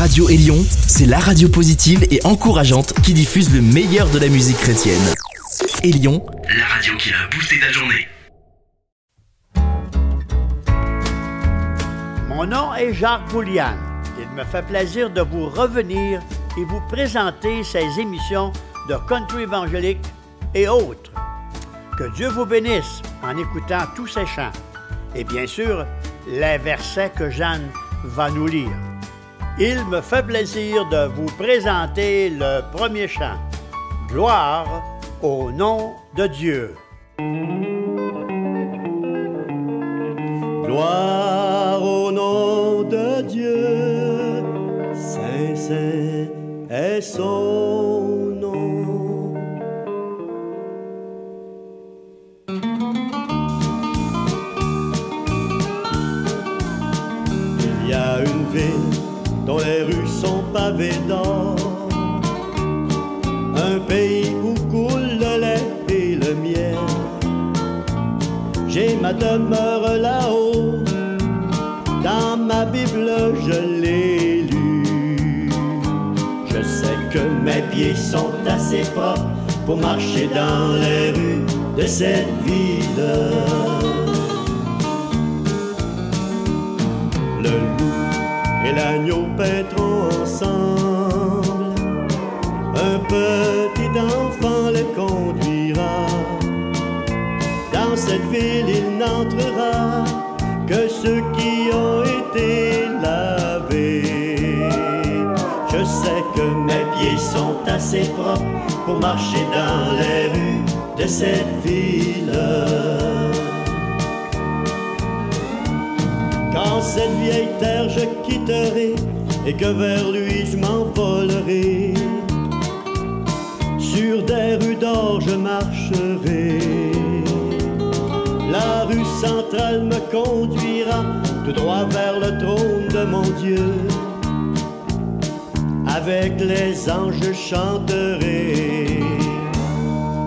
Radio Élion, c'est la radio positive et encourageante qui diffuse le meilleur de la musique chrétienne. Élion, la radio qui a boosté ta journée. Mon nom est Jacques Boulian. Il me fait plaisir de vous revenir et vous présenter ces émissions de country évangélique et autres. Que Dieu vous bénisse en écoutant tous ces chants. Et bien sûr, les versets que Jeanne va nous lire. Il me fait plaisir de vous présenter le premier chant. Gloire au nom de Dieu. Gloire au nom de Dieu, Saint, Saint est son d'or, un pays où coule le lait et le miel. J'ai ma demeure là-haut, dans ma Bible je l'ai lu. Je sais que mes pieds sont assez propres pour marcher dans les rues de cette ville. Cette ville, il n'entrera que ceux qui ont été lavés. Je sais que mes pieds sont assez propres pour marcher dans les rues de cette ville. Quand cette vieille terre je quitterai et que vers lui je m'envolerai, sur des rues d'or je marcherai. La rue centrale me conduira tout droit vers le trône de mon Dieu. Avec les anges chanterai.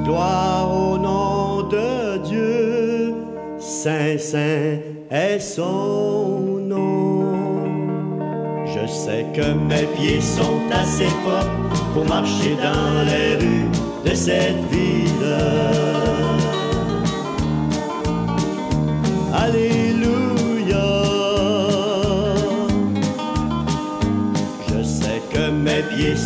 Gloire au nom de Dieu, Saint, Saint est son nom. Je sais que mes pieds sont assez propres pour marcher dans les rues de cette ville.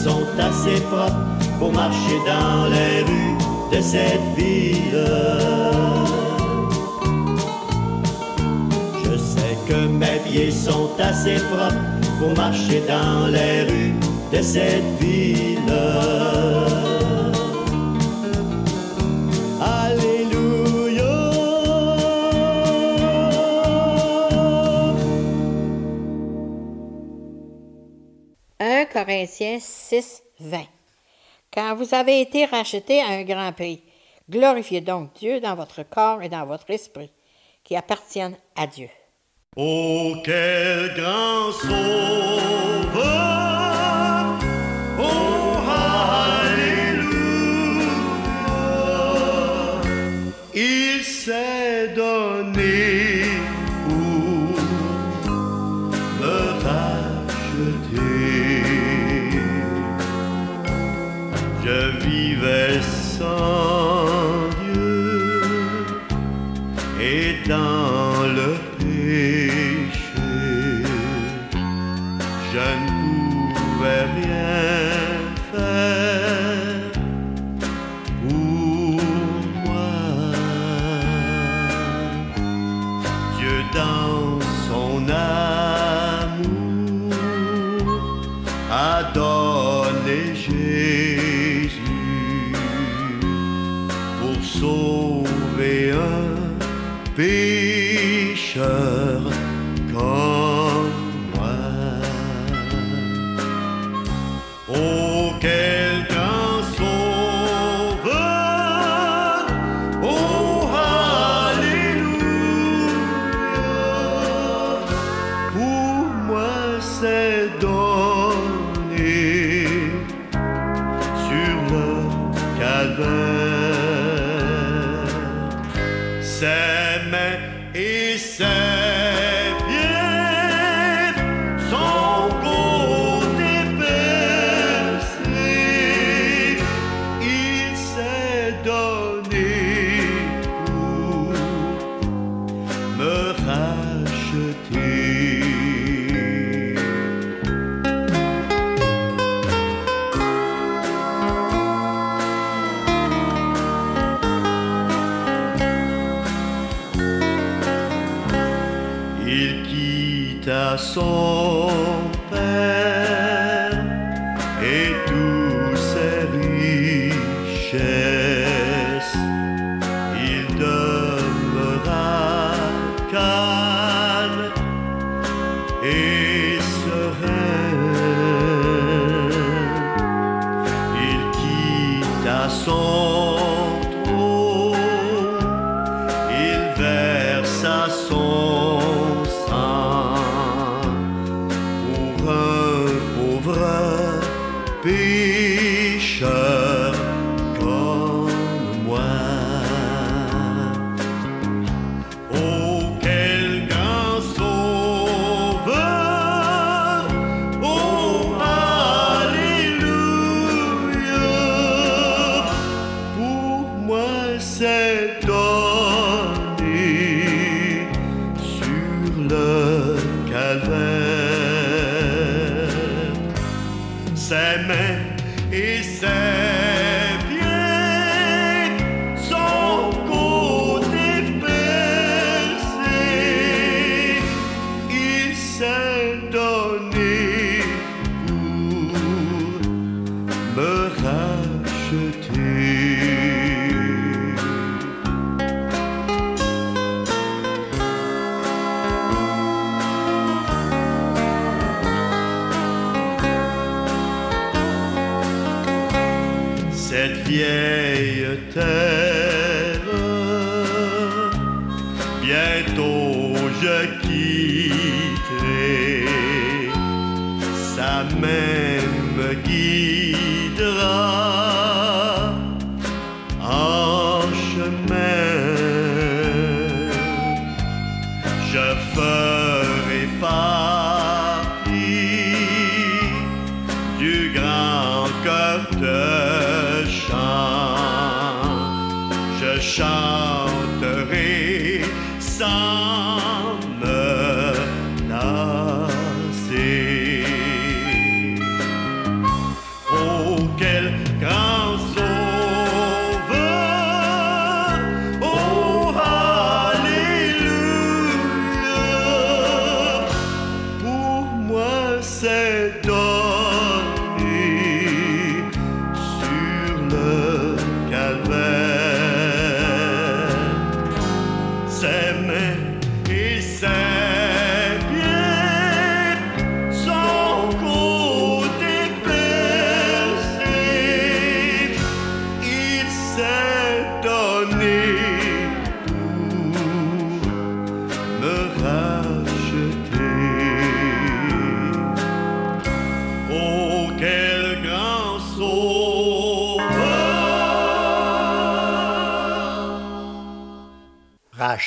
Sont assez propres pour marcher dans les rues de cette ville. Je sais que mes pieds sont assez propres pour marcher dans les rues de cette ville. Corinthiens 6, 20. Quand vous avez été rachetés à un grand prix, glorifiez donc Dieu dans votre corps et dans votre esprit, qui appartiennent à Dieu. Oh! Pécheur soul. cette vieille terre.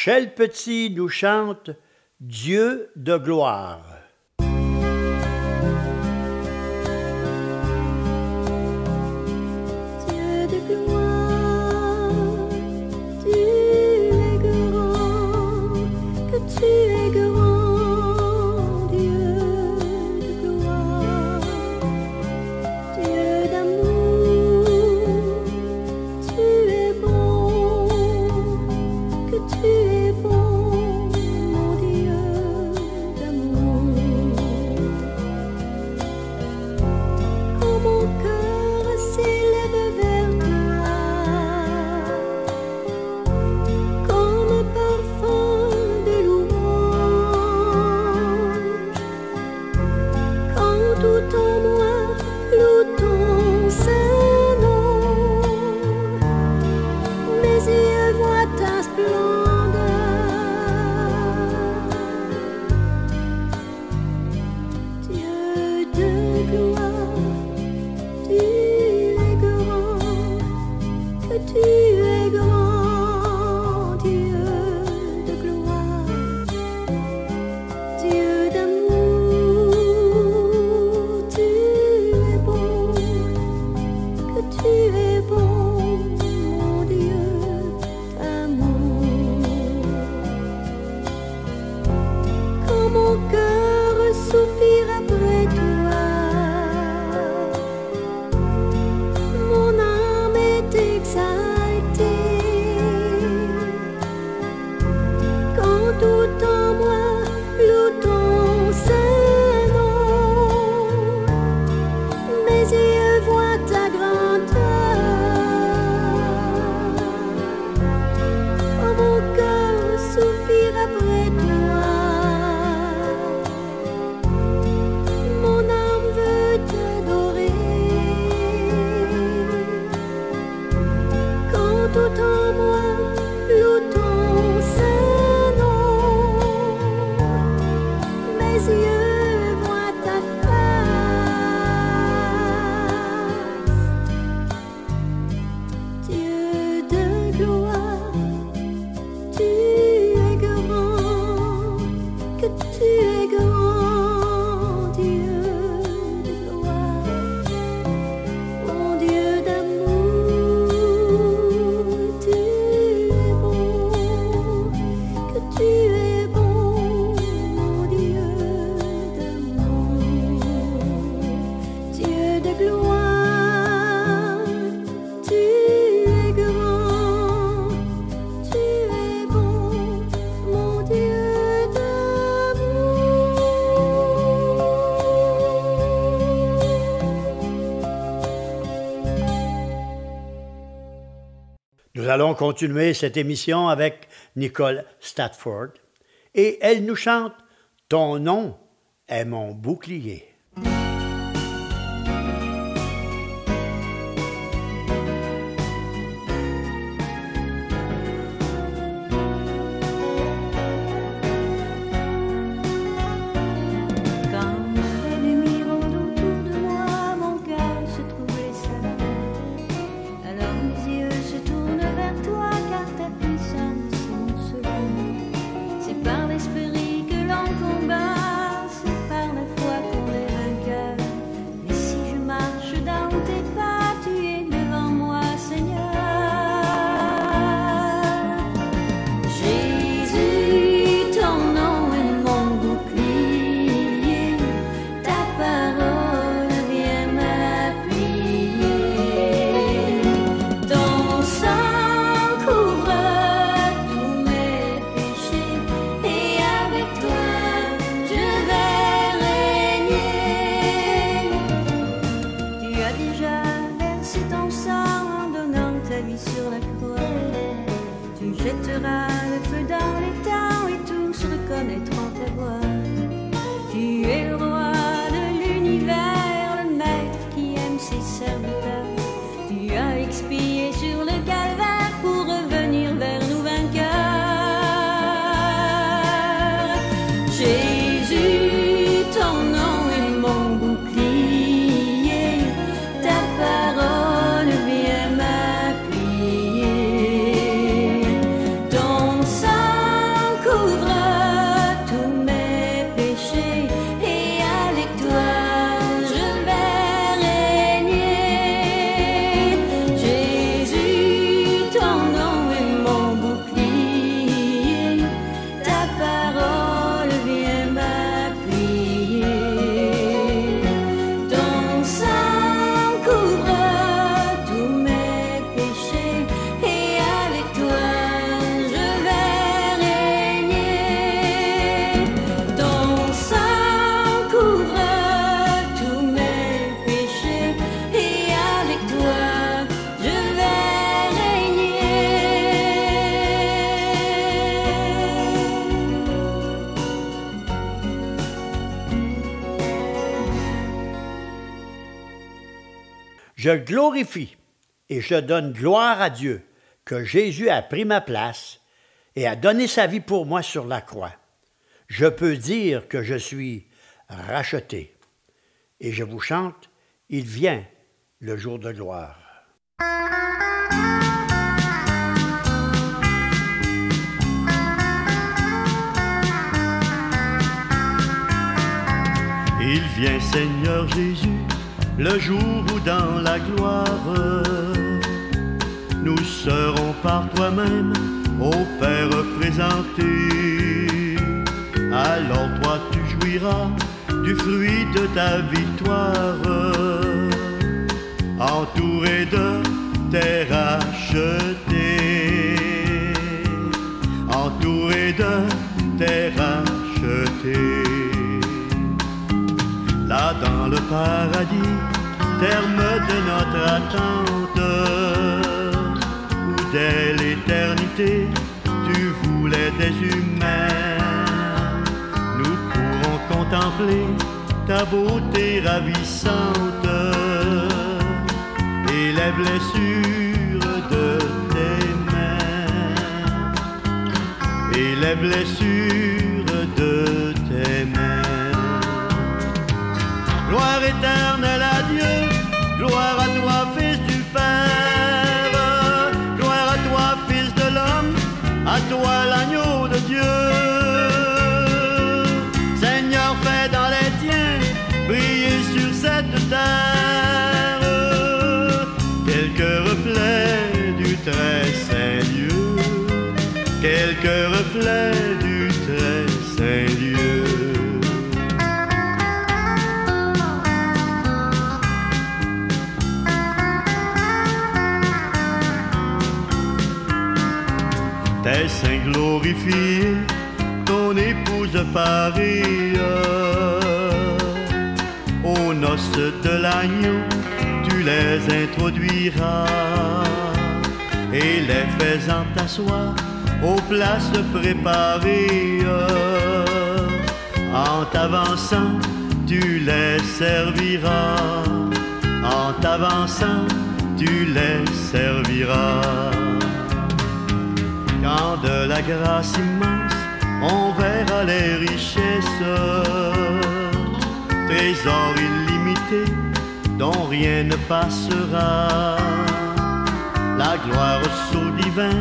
Rachel Petit nous chante Dieu de gloire. Allons continuer cette émission avec Nicole Statford et elle nous chante Ton nom est mon bouclier. Je glorifie et je donne gloire à Dieu que Jésus a pris ma place et a donné sa vie pour moi sur la croix. Je peux dire que je suis racheté. Et je vous chante, Il vient le jour de gloire. Il vient Seigneur Jésus le jour où dans la gloire nous serons par toi-même au Père présenté. Alors toi tu jouiras du fruit de ta victoire, entouré de tes rachetés, entouré de tes rachetés là dans le paradis, terme de notre attente, où dès l'éternité tu voulais des humains, nous pourrons contempler ta beauté ravissante et les blessures de tes mains, et les blessures de tes mains. Gloire éternelle ton épouse Paris, aux noces de l'agneau, tu les introduiras. et les faisant asseoir aux places préparées. En t'avançant, tu les serviras. En t'avançant, tu les serviras. De la grâce immense, on verra les richesses, trésors illimités dont rien ne passera. La gloire au sceau divin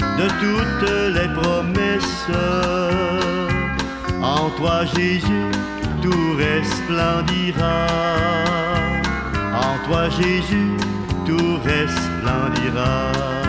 de toutes les promesses. En toi, Jésus, tout resplendira. En toi, Jésus, tout resplendira.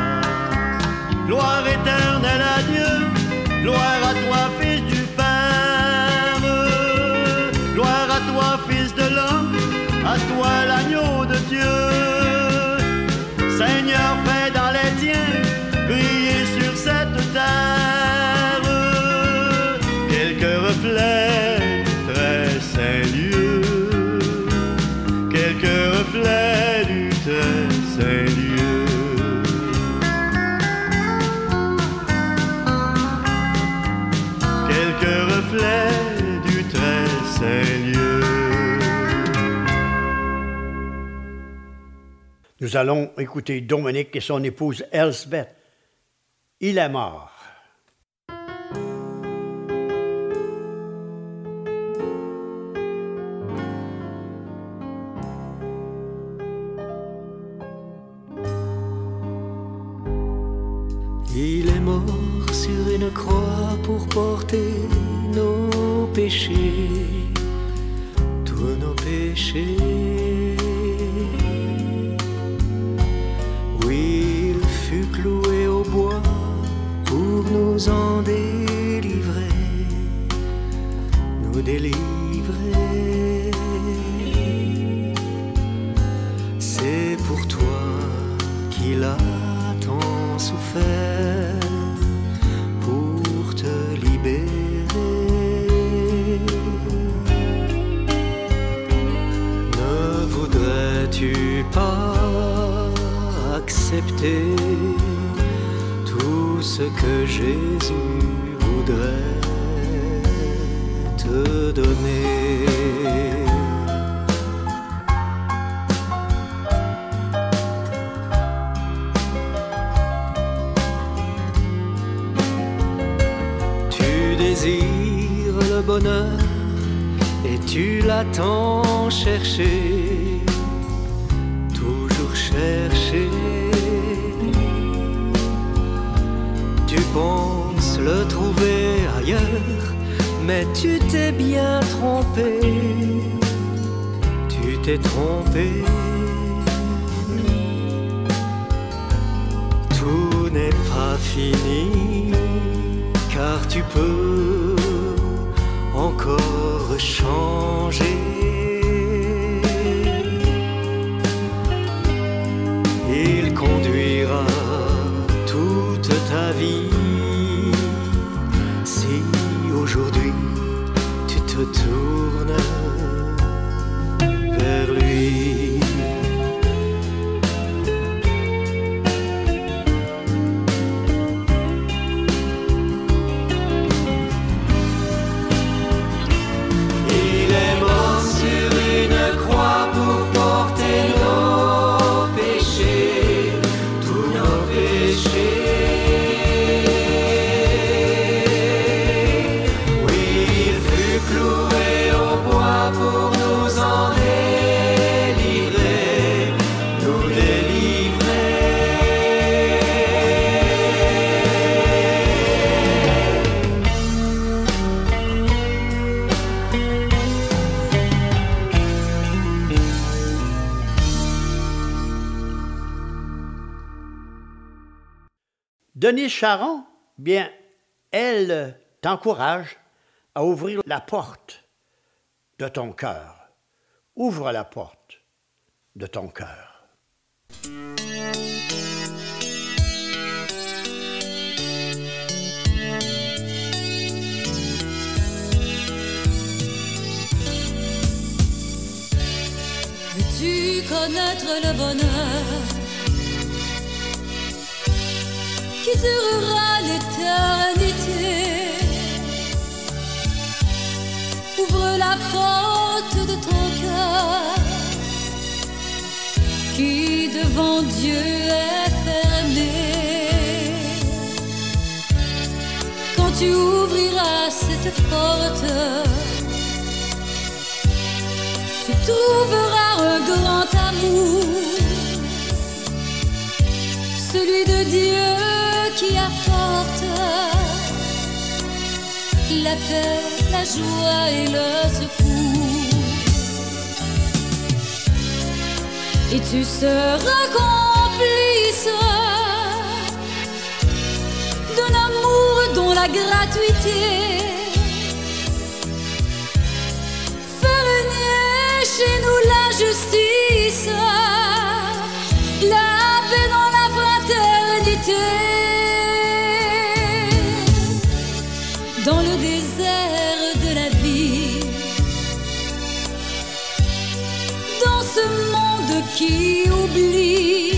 Nous allons écouter Dominique et son épouse Elsbeth. Il est mort. Il est mort sur une croix pour porter nos péchés, tous nos péchés. Nous en délivrer, nous délivrer. C'est pour toi qu'il a tant souffert pour te libérer. Ne voudrais-tu pas accepter ce que Jésus voudrait te donner? Tu désires le bonheur et tu l'attends chercher, toujours chercher. Tu penses le trouver ailleurs, mais tu t'es bien trompé. Tu t'es trompé. Tout n'est pas fini, car tu peux encore changer. Denise Charon, bien, elle t'encourage à ouvrir la porte de ton cœur. Ouvre la porte de ton cœur. Veux-tu connaître le bonheur? Qui durera l'éternité. Ouvre la porte de ton cœur qui devant Dieu est fermée. Quand tu ouvriras cette porte, tu trouveras un grand amour, celui de Dieu qui apporte la paix, la joie et le secours. Et tu seras complice d'un amour dont la gratuité fait régner chez nous la justice, la paix dans la fraternité. Dans le désert de la vie, dans ce monde qui oublie,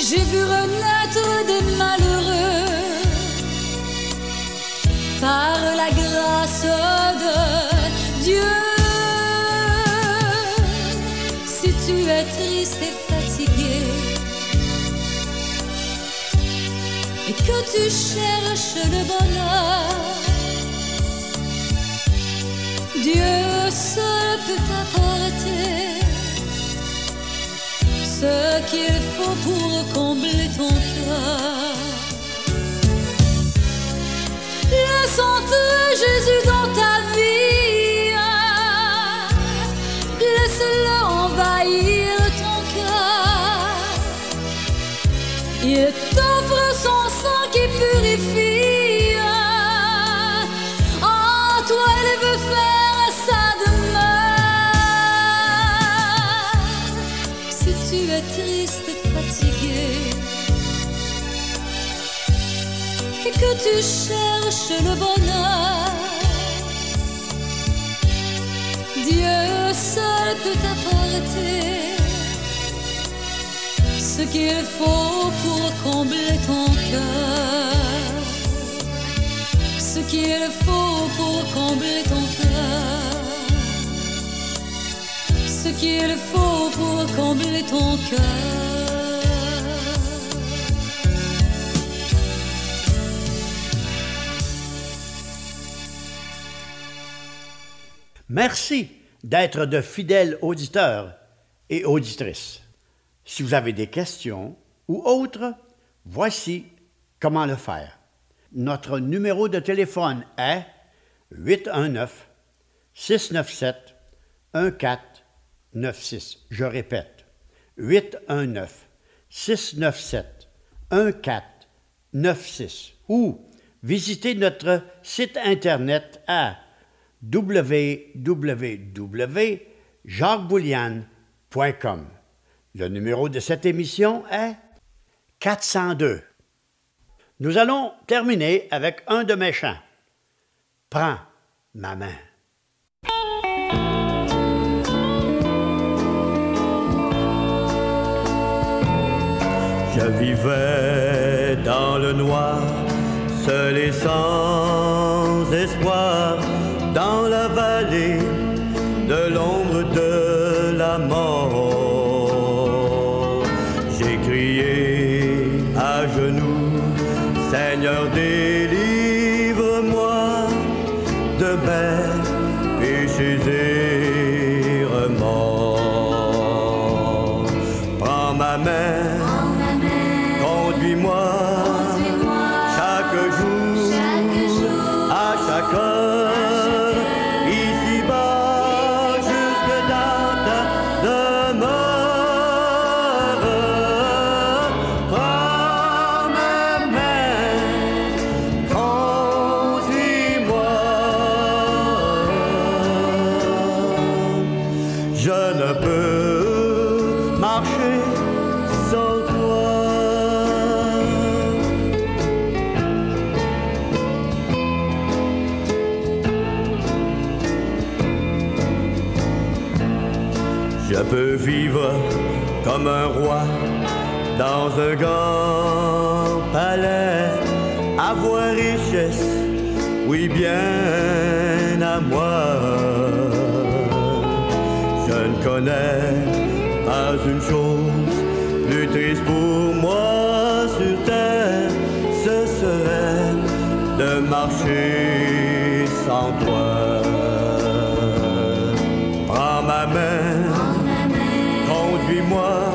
j'ai vu renaître des malheureux par la grâce de Dieu. Si tu es triste et que tu cherches le bonheur, Dieu seul peut t'apporter ce qu'il faut pour combler ton cœur. Laisse entrer Jésus dans ta vie, laisse-le envahir ton cœur. Purifie. En toi, il veut faire sa demeure. Si tu es triste et fatigué, et que tu cherches le bonheur, Dieu seul peut t'apporter ce qu'il faut pour combler ton cœur. Ce qu'il faut pour combler ton cœur. Ce qu'il faut pour combler ton cœur. Merci d'être de fidèles auditeurs et auditrices. Si vous avez des questions ou autres, voici comment le faire. Notre numéro de téléphone est 819 697 1496. Je répète, 819 697 1496 ou visitez notre site internet à www.jacquesboulian.com. Le numéro de cette émission est 402. Nous allons terminer avec un de mes chants. Prends ma main. Je vivais dans le noir, seul et sans espoir, dans la vallée de l'ombre de la mort. Dans un grand palais, avoir richesse, oui bien à moi. Je ne connais pas une chose plus triste pour moi sur terre, ce serait de marcher sans toi. Prends ma main, conduis-moi